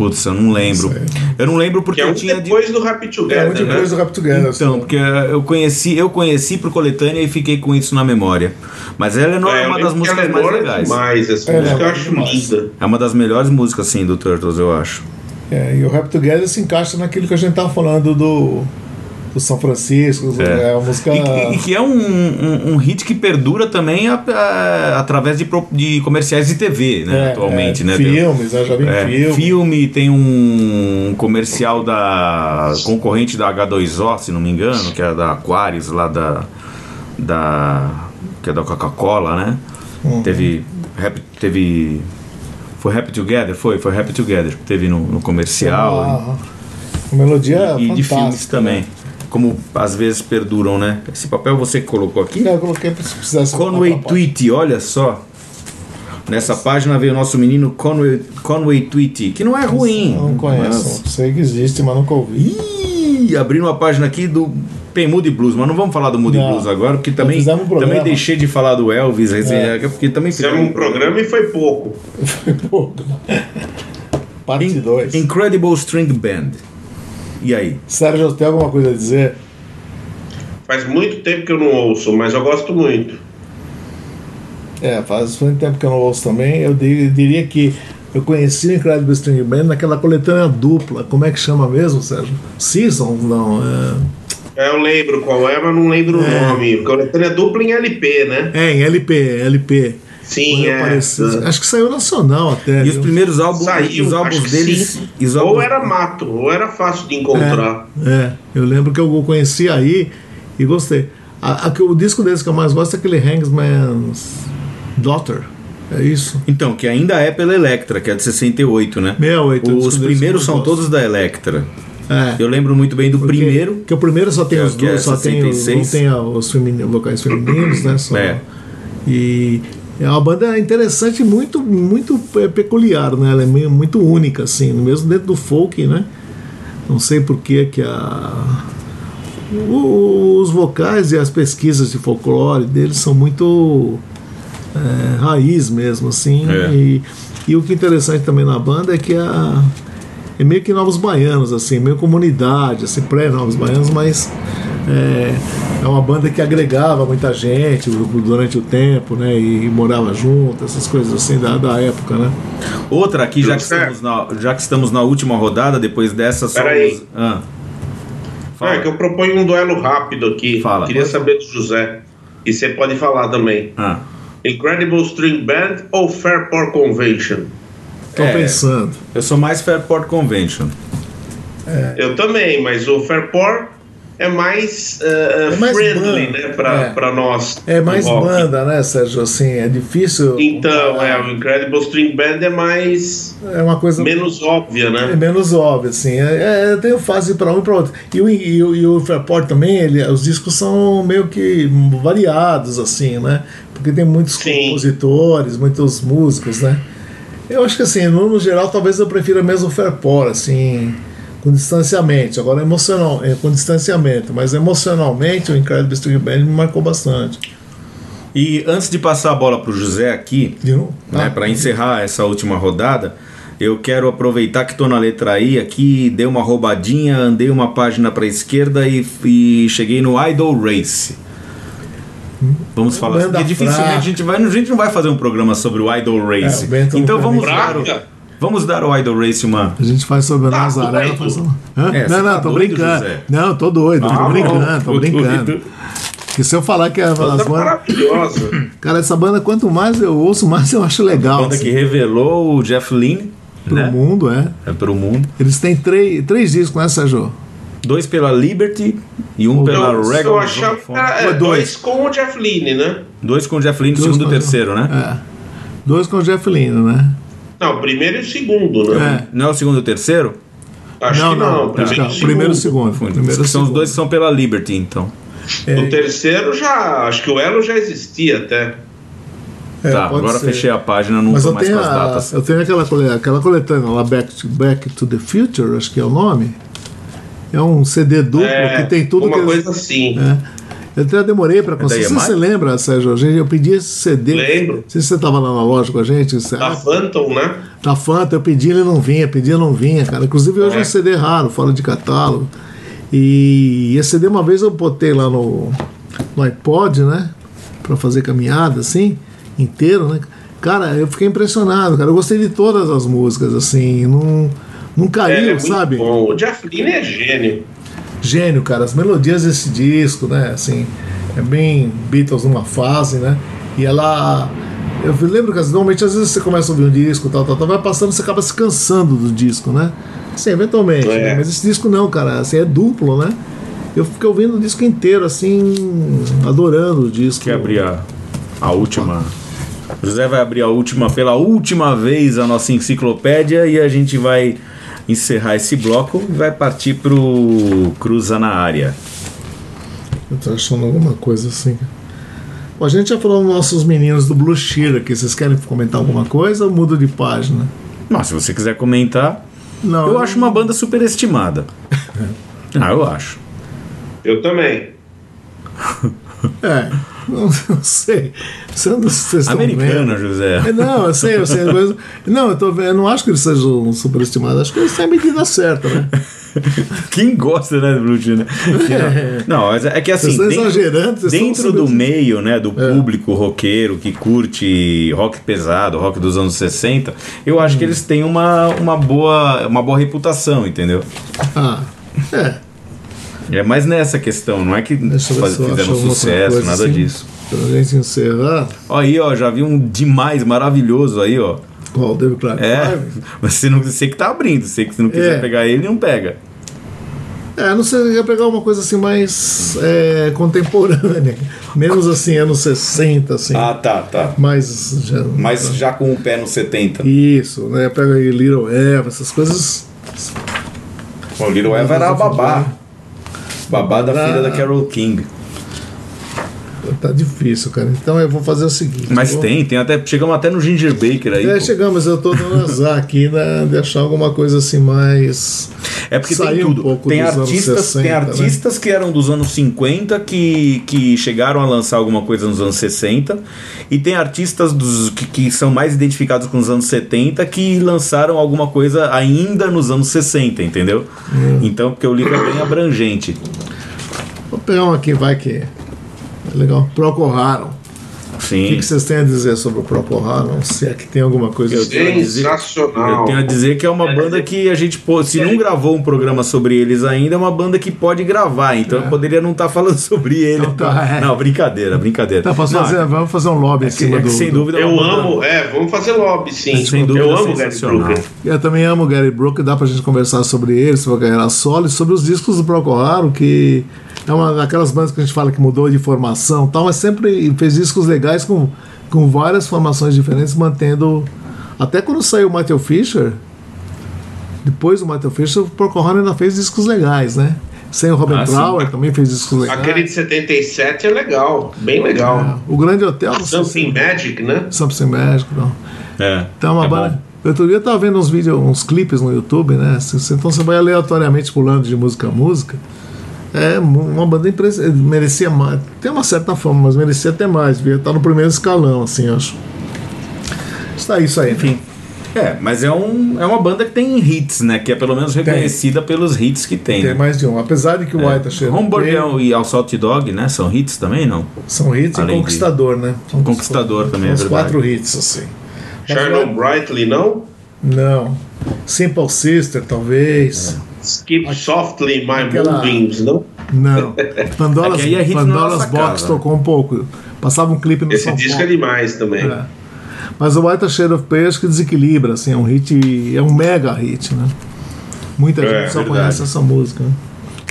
A: Putz, eu não lembro.
C: Sei.
A: Eu não lembro porque
B: Que é um
A: eu tinha de-
B: depois do Happy
C: É
B: Together,
C: muito
B: né?
C: coisa do Rap Together.
A: Então,
C: assim.
A: porque eu conheci, eu conheci por coletânea e fiquei com isso na memória. Mas Eleanor é,
B: eu
A: uma
B: lembro
A: das
B: que
A: músicas mais
B: Eleanor é
A: legais.
B: demais, essa
C: É,
B: música eu
C: é
B: acho linda.
A: É uma das melhores músicas, assim, do Turtles, eu acho.
C: É, e o Rap Together se encaixa naquilo que a gente tava falando do, do São Francisco, é, a música.
A: E, que- e que é um, um, um hit que perdura também a- a- através de, de comerciais de TV, né?
C: é,
A: atualmente,
C: é,
A: né?
C: Filmes, né? Já vi
A: É,
C: filme.
A: filme, tem um comercial da concorrente da H2O, se não me engano, que é da Aquarius, lá da. da que é da Coca-Cola, né?
C: Uhum.
A: Teve. Rap, teve. Foi Happy Together? Foi, foi Happy Together. Teve no, no comercial.
C: Uma, uma melodia
A: e de
C: fantástica,
A: filmes também.
C: né?
A: Como às vezes perduram, né? Esse papel você colocou aqui?
C: Não, eu coloquei pra se precisasse.
A: Conway Tweety, olha só. Nessa página veio o nosso menino Conway, Conway Tweety, que não é ruim.
C: Eu não conheço. Sei que existe, mas nunca ouvi.
A: Ih, abrindo uma página aqui do tem Moody Blues, mas não vamos falar do Moody
C: Não.
A: Blues agora, porque também,
C: fizemos um programa.
A: também deixei de falar do Elvis,
C: É.
A: porque também
B: Fizemos um programa e foi pouco.
C: Pô, Parte
A: In-
C: 2.
A: Incredible String Band. E aí?
C: Sérgio, tem alguma coisa a dizer?
B: Faz muito tempo que eu não ouço, mas eu gosto muito.
C: É, faz muito tempo que eu não ouço também. Eu di- diria que eu conheci o Incredible String Band naquela coletânea dupla. Como é que chama mesmo, Sérgio? Seasons? Não. É,
B: É, Eu lembro qual é, mas não lembro
C: É.
B: o nome. Coletânea dupla em LP, né?
C: é em LP, LP.
B: Sim, é.
C: apareceu- Acho que saiu nacional até.
A: E os
C: viu?
A: primeiros álbuns,
B: Saiu,
A: os álbuns
B: que
A: deles. os
B: Ou
A: álbuns-
B: era mato, ou era fácil de encontrar.
C: É, eu lembro que eu conheci aí e gostei. A, a que- o disco deles que eu mais gosto é aquele Hangsman's Daughter. É isso?
A: Então, que ainda é pela Electra, que é de 68, né?
C: 68. o
A: Os primeiros
C: que
A: são todos da Electra.
C: É.
A: Eu lembro muito bem do
C: Porque-
A: primeiro.
C: Porque o primeiro só tem
A: que é-
C: os
A: que é
C: dois, só tem, os- não
A: 66.
C: tem os femini- vocais femininos, né? Só-
A: É.
C: E é uma banda interessante e muito, muito é, peculiar, né? Ela é muito única, assim, mesmo dentro do folk, né? Não sei por que que a os vocais e as pesquisas de folclore deles são muito é, raiz mesmo, assim.
A: É.
C: E, e o que é interessante também na banda é que a, é meio que novos baianos, assim, meio comunidade, assim, pré-novos baianos, mas é, é uma banda que agregava muita gente durante o tempo, né? E, morava junto, essas coisas assim da, da época, né?
A: Outra aqui, já que, estamos na, já que estamos na última rodada, depois dessa só.
B: Peraí.
A: os- Ah.
B: Ah, é que eu proponho um duelo rápido aqui.
A: Fala.
B: Queria saber do José. E você pode falar também.
A: Ah.
B: Incredible String Band ou Fairport Convention?
C: Tô
A: É.
C: pensando.
A: Eu sou mais Fairport Convention.
B: Eu também, mas o Fairport é mais, uh,
C: É mais
B: friendly,
C: banda.
B: né, pra,
C: É.
B: pra nós.
C: É mais banda, né, Sérgio? Assim, é difícil.
B: Então, é, o Incredible String Band é mais
C: É uma coisa
B: menos óbvia,
C: É
B: né?
C: menos óbvio, assim. É, é, tem fase para um e para outro. E o, e, o- e o Fairport também, ele, os discos são meio que variados, assim, né? Porque tem muitos
B: Sim.
C: compositores, muitos músicos, né? Eu acho que, assim, no, no geral, talvez eu prefira mesmo o Fairport, assim, com distanciamento. Agora, emocional, é, com distanciamento, mas emocionalmente o Incredible String Band me marcou bastante.
A: E antes de passar a bola pro José aqui, né,
C: Ah,
A: para encerrar essa última rodada, eu quero aproveitar que tô na letra I aqui, dei uma roubadinha, andei uma página para esquerda e, e cheguei no Idol Race. Vamos falar, porque dificilmente
C: fraca.
A: a gente vai, a gente não vai fazer um programa sobre o Idol Race.
C: É, o Bento não
A: então vamos o,
B: Fraca?
A: Vamos dar ao Idol Race uma
C: A gente faz sobre a
B: Tá
C: Nazaré, ela
B: doido.
C: faz?
A: É,
C: não, não,
A: tá
C: tô
A: doido,
C: brincando.
A: José?
C: Não, tô doido, tô
A: Ah,
C: brincando, tô brincando. Porque se eu falar que as
B: Banda
C: bandas.
B: maravilhosa.
C: Cara, essa banda, quanto mais eu ouço, mais eu acho legal.
A: banda
C: assim,
A: que revelou o Jeff Lynne,
C: pro
A: né?
C: mundo, é.
A: É pro mundo.
C: Eles têm três, três discos, né, Sérgio?
A: Dois pela Liberty e um pela
B: Eu, eu
A: Regal.
B: achava que era, é,
C: dois?
B: dois com o Jeff Lynne, né?
A: Dois com o Jeff Lynne,
C: Dois
A: segundo e terceiro, né?
C: É. Dois com o Jeff Lynne, né?
B: Não, o primeiro e o segundo, né?
C: É.
A: Não é o segundo e o terceiro?
B: Acho
C: não,
B: que não.
C: não,
B: primeiro, e o
C: primeiro e
B: segundo.
C: segundo. Primeiro
A: são os
C: segundo.
A: dois que são pela Liberty, então.
B: O terceiro já. Acho que o Elo já existia até.
C: É,
A: tá, agora
C: ser.
A: fechei a página, não
C: Mas
A: tô mais com as
C: a,
A: datas.
C: eu tenho aquela, aquela coletânea lá, Back to, Back to the Future, acho que é o nome. É um CD duplo
B: É,
C: que tem tudo
B: uma
C: que eles-
B: coisa assim.
C: É. Eu até demorei para
A: da
C: conseguir. Se você
A: EMI?
C: lembra, Sérgio? Gente- Eu pedi esse CD.
B: Lembro.
C: Não sei se você estava lá na loja com a gente. Você,
B: Da
C: ah,
B: Phantom, né?
C: da Fanta, eu pedi, ele não vinha, pedi, ele não vinha, cara. Inclusive hoje é
B: É.
C: um CD raro, fora de catálogo. E esse CD uma vez eu botei lá no, no iPod, né? Pra fazer caminhada, assim, inteiro, né? Cara, eu fiquei impressionado, cara. Eu gostei de todas as músicas, assim, não, não
B: É,
C: caiu,
B: é muito
C: sabe?
B: bom. O Jeff Lynne é gênio.
C: Gênio, cara. As melodias desse disco, né? Assim, é bem Beatles numa fase, né? E ela. Eu lembro que assim, normalmente às vezes você começa a ouvir um disco, tal, tal, tal, vai passando, você acaba se cansando do disco, né? Sim, eventualmente.
B: É.
C: né? Mas esse disco não, cara, assim, é duplo, né? Eu fiquei ouvindo o disco inteiro, assim, adorando o disco.
A: Quer abrir a, a última. O José vai abrir a última, pela última vez, a nossa enciclopédia e a gente vai encerrar esse bloco e vai partir pro Cruza na área.
C: Eu tô achando alguma coisa assim. Bom, a gente já falou dos nossos meninos do Blue Shear aqui. Vocês querem comentar alguma coisa ou mudo de página?
A: Mas se você quiser comentar,
C: Não.
A: eu acho uma banda superestimada. ah, eu acho.
B: Eu também.
C: É, não, não sei. Você não- Vocês vendo.
A: José.
C: É, Não, eu sei, eu sei. mas- não, eu, tô eu não acho que eles sejam superestimados. Acho que eles têm a medida certa, né?
A: Quem gosta, né, Cheer, né? Que Não, mas é que assim, dentro
C: estão
A: do meio, né, do
C: É.
A: público roqueiro que curte rock pesado, rock dos anos 60, eu acho
C: Hum.
A: que eles têm uma, uma, boa, uma boa reputação, entendeu?
C: Ah, é.
A: É mais nessa questão, não é que
C: Deixa
A: faz- fizeram sucesso,
C: coisa
A: nada
C: assim.
A: disso.
C: Pra gente encerrar.
A: Ó, aí, ó, já vi um demais maravilhoso aí, ó.
C: Qual? David Clark
A: É,
C: Five?
A: mas você não você que tá abrindo, você que se não quiser
C: É.
A: pegar ele, não pega.
C: É, não sei, ia pegar uma coisa assim mais é, contemporânea. Menos assim, anos 60, assim.
A: tá, tá.
C: mais. Já,
A: Mas já com o pé no 70.
C: Isso, né? Pega aí Little Eva, essas coisas.
A: O Little Eva era a babá. Babá da filha da Carol King.
C: Tá difícil, cara. Então eu vou fazer o seguinte.
A: Mas
C: vou...
A: tem, tem até. Chegamos até no Ginger Baker aí.
C: É,
A: pô.
C: chegamos, eu tô dando azar aqui, né? De achar alguma coisa assim mais.
A: É porque
C: Sair
A: tem
C: um
A: tudo.
C: pouco
A: tem artistas,
C: 60,
A: tem
C: né?
A: artistas que eram dos anos 50 que, que chegaram a lançar alguma coisa nos anos 60 e tem artistas dos, que, que são mais identificados com os anos 70 que lançaram alguma coisa ainda nos anos 60, entendeu?
C: Hum.
A: Então, porque o livro é bem abrangente.
C: Vou pegar um aqui, vai que. É legal. Procol Harum. O que,
A: Sim.
C: que vocês têm a dizer sobre o Procol Harum? Se é que tem alguma coisa.
A: Eu tenho a dizer-
B: Sensacional.
A: Eu tenho a dizer que é uma banda que a gente, se não gravou um programa sobre eles ainda, é uma banda que pode gravar. Então eu poderia não estar falando sobre ele.
C: Então tá, é.
A: Não, brincadeira, brincadeira.
C: Tá, posso
A: Não,
C: fazer, vamos fazer um lobby em
A: é que-
C: cima
A: é que
C: do.
A: sem dúvida é
B: Eu
A: banda-
B: amo, é, vamos fazer lobby, sim.
A: Sem dúvida,
B: eu amo Gary. Brooker.
C: Eu também amo o Gary Brooker, dá pra gente conversar sobre ele, sobre a carreira solo e sobre os discos do Procol Harum, que é uma daquelas bandas que a gente fala que mudou de formação e tal, mas sempre fez discos legais com, com várias formações diferentes, mantendo. Até quando saiu o Michael Fisher, depois do Michael Fisher, o Harum ainda fez discos legais, né? Sem o Robin
A: Ah, sim.
C: Também fez discos legais.
B: Aquele de 77 é legal, bem legal.
C: O Grande Hotel,
B: Something
C: se-
B: Magic, né?
C: Something Magic, não.
A: É,
C: Então, uma
A: é
C: banda. Outro dia eu tava vendo uns vídeos, uns clipes no YouTube, né? Então você vai aleatoriamente pulando de música a música. É uma banda impre- merecia mais. Tem uma certa forma, mas merecia até mais. Devia estar no primeiro escalão, assim, acho. Está isso aí, enfim.
A: É, mas é, um, é uma banda que tem hits, né? Que é pelo menos reconhecida pelos hits que tem.
C: Tem
A: né?
C: mais de um. Apesar de que o White tá cheio
A: Homeboard e Assault Dog, né? São hits também, não?
C: São hits e
A: Além de-
C: Conquistador, né? São
A: Conquistador também, é
C: Os
A: verdade.
C: quatro hits, assim.
B: Charlotte Brightly, não?
C: Não. Simple Sister, talvez.
B: Skip Softly My
C: Aquela-
B: Moonbeams, não?
C: Não. Pandora's,
A: É é
C: Pandora's Box
A: casa.
C: tocou um pouco. Passava um clipe no
B: Esse
C: São
B: disco
C: Paulo.
B: é demais também.
C: É. Mas o White Shade of Pale acho que desequilibra, assim, é um hit, é um mega hit, né? Muita
B: É,
C: gente só
A: verdade.
C: conhece essa música. né?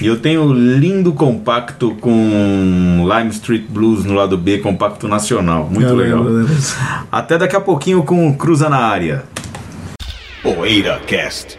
A: E eu tenho um lindo compacto com Lime Street Blues no lado B, compacto nacional. Muito
C: Eu
A: legal.
C: lembro, né?
A: Até daqui a pouquinho com Cruza na área.
D: Poeira Cast.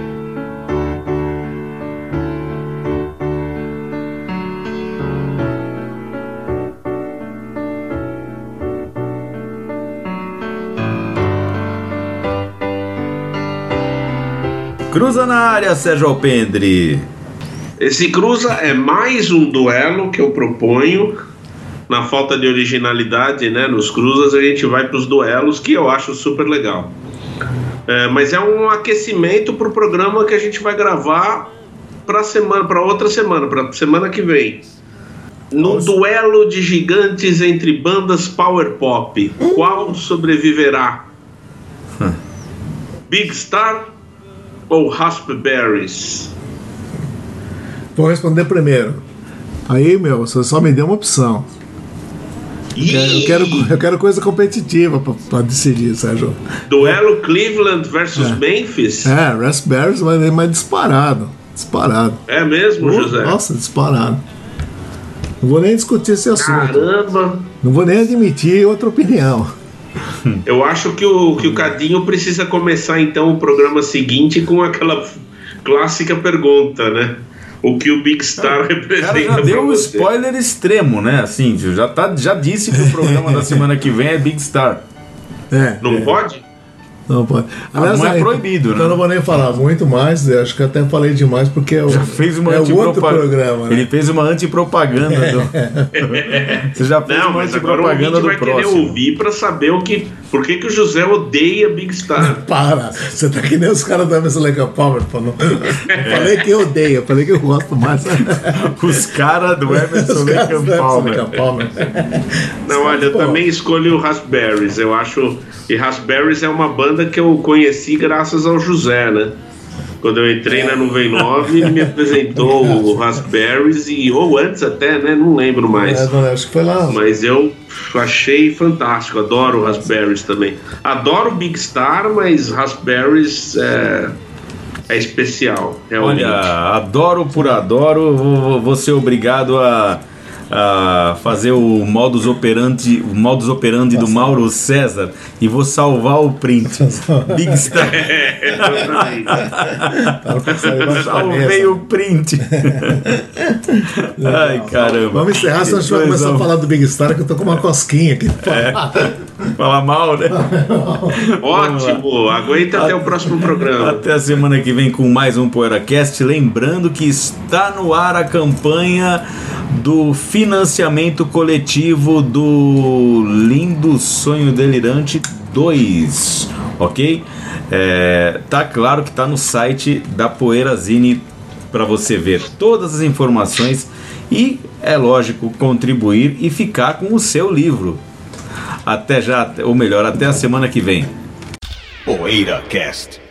A: Cruza na área, Sérgio Alpendre.
B: Esse Cruza é mais um duelo que eu proponho. Na falta de originalidade, né? Nos Cruzas a gente vai para os duelos, que eu acho super legal. É, mas é um aquecimento para o programa que a gente vai gravar para semana, para outra semana, para semana que vem. No duelo de gigantes entre bandas power pop, qual sobreviverá? Big Star ou Raspberries?
C: Vou responder primeiro. Aí, meu, você só me deu uma opção. Eu quero, eu quero coisa competitiva pra, pra decidir, Sérgio.
B: Duelo Cleveland versus Memphis?
C: É, Raspberries vai vir mais disparado. Disparado.
B: É mesmo, José?
C: Nossa, disparado. Não vou nem discutir esse assunto.
B: Caramba!
C: Não vou nem admitir outra opinião.
B: Eu acho que o, que o Cadinho precisa começar então o programa seguinte com aquela clássica pergunta, né? O que o Big Star
A: O cara
B: representa
A: já deu um
B: você.
A: spoiler extremo, né? Assim, já, tá, já disse que o programa da semana que vem é Big Star.
C: É.
B: Não
C: é.
B: pode?
C: Não pode.
A: não é
C: aí,
A: proibido,
C: então
A: né?
C: eu não vou nem falar muito mais, eu acho que até falei demais, porque é o,
A: Já fez uma
C: é o outro
A: antipropaganda.
C: programa. né?
A: Ele fez uma antipropaganda do. Você já fez
B: Não,
A: uma
B: mas agora o
A: antipropaganda do
B: vai querer
A: próximo.
B: ouvir pra saber o que, por que, que o José odeia Big Star.
C: Para, você tá que nem os caras da Emerson Lake Palmer. pô, não- Eu falei que eu odeio, eu falei que eu gosto mais.
A: Os caras do Emerson Lake Palmer.
B: Não, olha, eu também escolho o Raspberries. Eu acho. E Raspberries é uma banda que eu conheci graças ao José, né? Quando eu entrei na Nuvem 9, ele me apresentou o Raspberries e ou antes até, né? Não lembro mais.
C: É, não, acho que foi lá.
B: Mas eu achei fantástico, adoro Raspberries também. Adoro Big Star, mas Raspberries é, é especial, realmente.
A: Olha, adoro por adoro, vou, vou ser obrigado a, a fazer o modus operandi, o modus operandi do Mauro César e vou salvar o print. Big Star.
B: É,
A: Salvei o print. Ai, caramba.
C: Vamos encerrar, senão a gente vai começar a falar do Big Star, que eu tô com uma cosquinha aqui.
A: Falar mal, né?
B: Ótimo, aguenta até o próximo programa.
A: Até a semana que vem com mais um PoeiraCast. Lembrando que está no ar a campanha do financiamento coletivo do Lindo Sonho Delirante 2, ok? É, tá claro que tá no site da Poeirazine para você ver todas as informações e, é lógico, contribuir e ficar com o seu livro. Até já, ou melhor, até a semana que vem.
D: PoeiraCast.